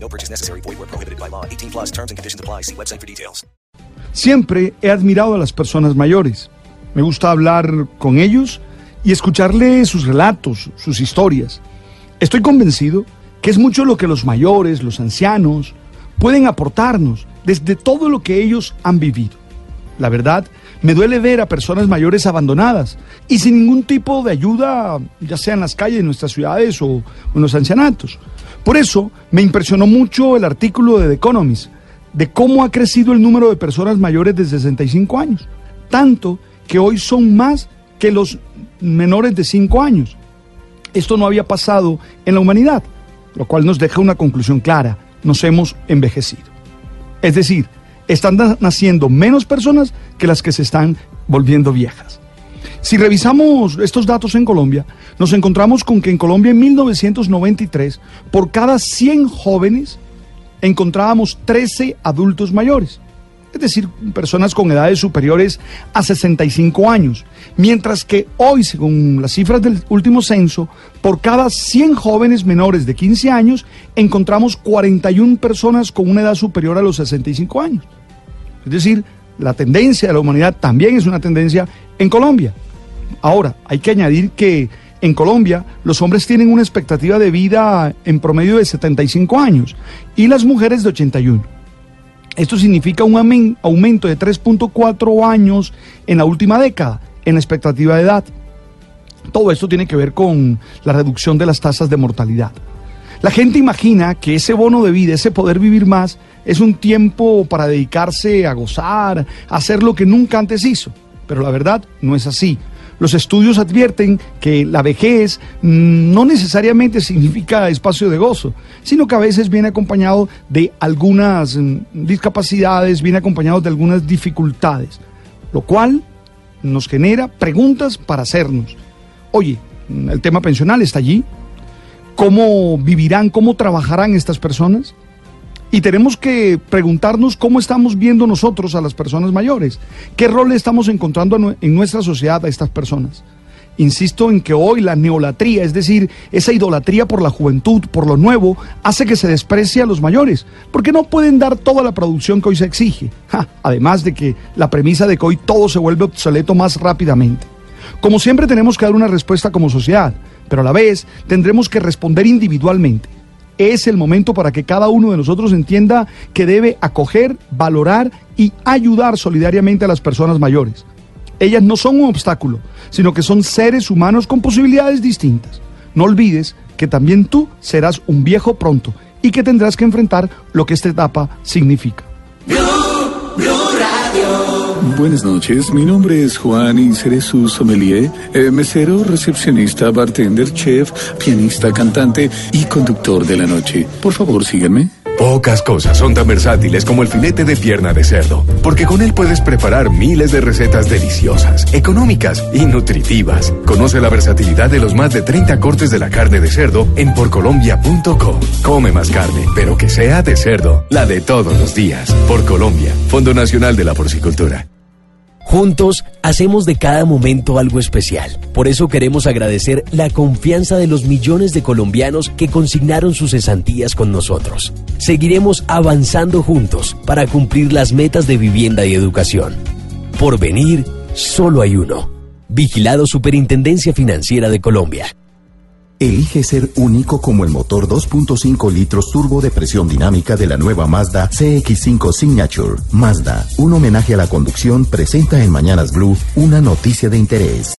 No purchase necessary. Void where prohibited by law. 18 plus terms and conditions apply. See website for details. Siempre he admirado a las personas mayores. Me gusta hablar con ellos y escucharles sus relatos, sus historias. Estoy convencido que es mucho lo que los mayores, los ancianos, pueden aportarnos desde todo lo que ellos han vivido. La verdad, me duele ver a personas mayores abandonadas y sin ningún tipo de ayuda, ya sea en las calles de nuestras ciudades o en los ancianatos. Por eso me impresionó mucho el artículo de The Economist de cómo ha crecido el número de personas mayores de 65 años, tanto que hoy son más que los menores de 5 años. Esto no había pasado en la humanidad, lo cual nos deja una conclusión clara, nos hemos envejecido. Es decir, están naciendo menos personas que las que se están volviendo viejas. Si revisamos estos datos en Colombia, nos encontramos con que en Colombia en 1993, por cada 100 jóvenes, encontrábamos 13 adultos mayores, es decir, personas con edades superiores a 65 años, mientras que hoy, según las cifras del último censo, por cada 100 jóvenes menores de 15 años, encontramos 41 personas con una edad superior a los 65 años. Es decir, la tendencia de la humanidad también es una tendencia en Colombia. Ahora, hay que añadir que en Colombia los hombres tienen una expectativa de vida en promedio de 75 años y las mujeres de 81. Esto significa un aumento de 3.4 años en la última década en la expectativa de edad. Todo esto tiene que ver con la reducción de las tasas de mortalidad. La gente imagina que ese bono de vida, ese poder vivir más, es un tiempo para dedicarse a gozar, a hacer lo que nunca antes hizo. Pero la verdad no es así. Los estudios advierten que la vejez no necesariamente significa espacio de gozo, sino que a veces viene acompañado de algunas mm, discapacidades, viene acompañado de algunas dificultades, lo cual nos genera preguntas para hacernos. Oye, el tema pensional está allí. ¿Cómo vivirán, cómo trabajarán estas personas? Y tenemos que preguntarnos cómo estamos viendo nosotros a las personas mayores. ¿Qué rol estamos encontrando en nuestra sociedad a estas personas? Insisto en que hoy la neolatría, es decir, esa idolatría por la juventud, por lo nuevo, hace que se desprecie a los mayores, porque no pueden dar toda la producción que hoy se exige. además de que la premisa de que hoy todo se vuelve obsoleto más rápidamente. Como siempre tenemos que dar una respuesta como sociedad, pero a la vez tendremos que responder individualmente es el momento para que cada uno de nosotros entienda que debe acoger, valorar y ayudar solidariamente a las personas mayores. Ellas no son un obstáculo, sino que son seres humanos con posibilidades distintas. No olvides que también tú serás un viejo pronto y que tendrás que enfrentar lo que esta etapa significa. Buenas noches, mi nombre es Juan y seré su sommelier, eh, mesero, recepcionista, bartender, chef, pianista, cantante y conductor de la noche. Por favor, síganme. Pocas cosas son tan versátiles como el filete de pierna de cerdo, porque con él puedes preparar miles de recetas deliciosas, económicas y nutritivas. Conoce la versatilidad de los más de 30 cortes de la carne de cerdo en porcolombia.com. Come más carne, pero que sea de cerdo, la de todos los días. Por Colombia, Fondo Nacional de la Porcicultura. Juntos hacemos de cada momento algo especial. Por eso queremos agradecer la confianza de los millones de colombianos que consignaron sus cesantías con nosotros. Seguiremos avanzando juntos para cumplir las metas de vivienda y educación. Por venir, solo hay uno. Vigilado Superintendencia Financiera de Colombia. Elige ser único como el motor 2.5 litros turbo de presión dinámica de la nueva Mazda CX5 Signature. Mazda, un homenaje a la conducción, presenta en Mañanas Blue una noticia de interés.